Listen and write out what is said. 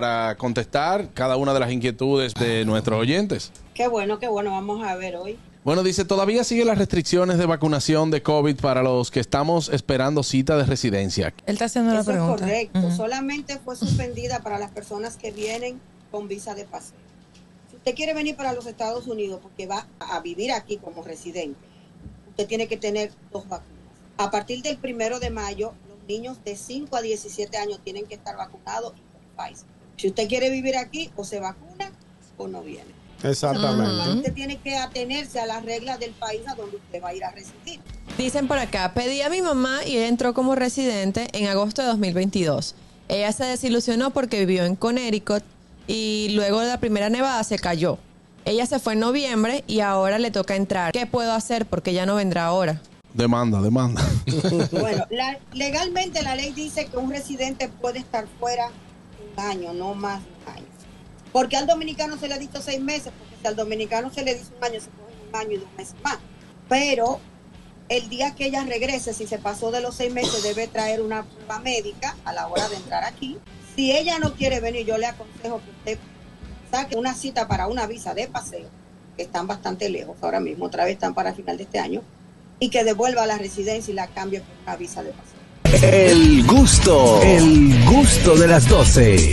para contestar cada una de las inquietudes de nuestros oyentes. Qué bueno, qué bueno, vamos a ver hoy. Bueno, dice, todavía siguen las restricciones de vacunación de COVID para los que estamos esperando cita de residencia. Él está haciendo la Eso es pregunta. correcto. Solamente fue suspendida para las personas que vienen con visa de paseo. Si usted quiere venir para los Estados Unidos porque va a vivir aquí como residente, usted tiene que tener dos vacunas. A partir del primero de mayo, los niños de 5 a 17 años tienen que estar vacunados y con Pfizer. Si usted quiere vivir aquí, o se vacuna o no viene. Exactamente. Usted tiene que atenerse a las reglas del país a donde usted va a ir a residir. Dicen por acá, pedí a mi mamá y ella entró como residente en agosto de 2022. Ella se desilusionó porque vivió en Connecticut y luego de la primera nevada se cayó. Ella se fue en noviembre y ahora le toca entrar. ¿Qué puedo hacer? Porque ella no vendrá ahora. Demanda, demanda. Bueno, la- legalmente la ley dice que un residente puede estar fuera un año, no más un año. Porque al dominicano se le ha dicho seis meses, porque si al dominicano se le dice un año, se coge un año y dos meses más. Pero el día que ella regrese, si se pasó de los seis meses, debe traer una prueba médica a la hora de entrar aquí. Si ella no quiere venir, yo le aconsejo que usted saque una cita para una visa de paseo, que están bastante lejos ahora mismo, otra vez están para final de este año, y que devuelva la residencia y la cambie por una visa de paseo. El gusto, gusto de las 12.